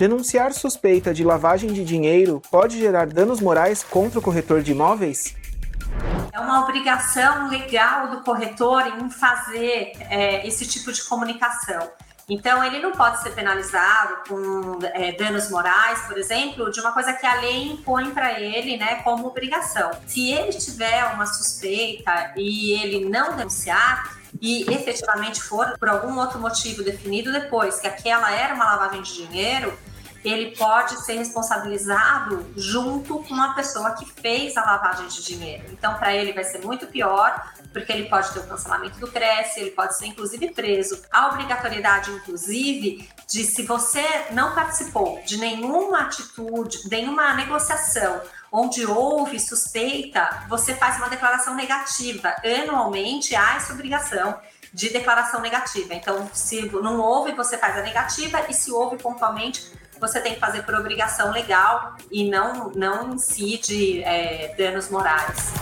Denunciar suspeita de lavagem de dinheiro pode gerar danos morais contra o corretor de imóveis? É uma obrigação legal do corretor em fazer é, esse tipo de comunicação. Então, ele não pode ser penalizado com é, danos morais, por exemplo, de uma coisa que a lei impõe para ele, né, como obrigação. Se ele tiver uma suspeita e ele não denunciar, e efetivamente for por algum outro motivo definido depois que aquela era uma lavagem de dinheiro, ele pode ser responsabilizado junto com a pessoa que fez a lavagem de dinheiro. Então, para ele vai ser muito pior, porque ele pode ter o cancelamento do Cresce, ele pode ser inclusive preso. A obrigatoriedade, inclusive, de se você não participou de nenhuma atitude, nenhuma negociação onde houve suspeita, você faz uma declaração negativa. Anualmente há essa obrigação de declaração negativa. Então, se não houve, você faz a negativa, e se houve pontualmente, você tem que fazer por obrigação legal e não, não incide é, danos morais.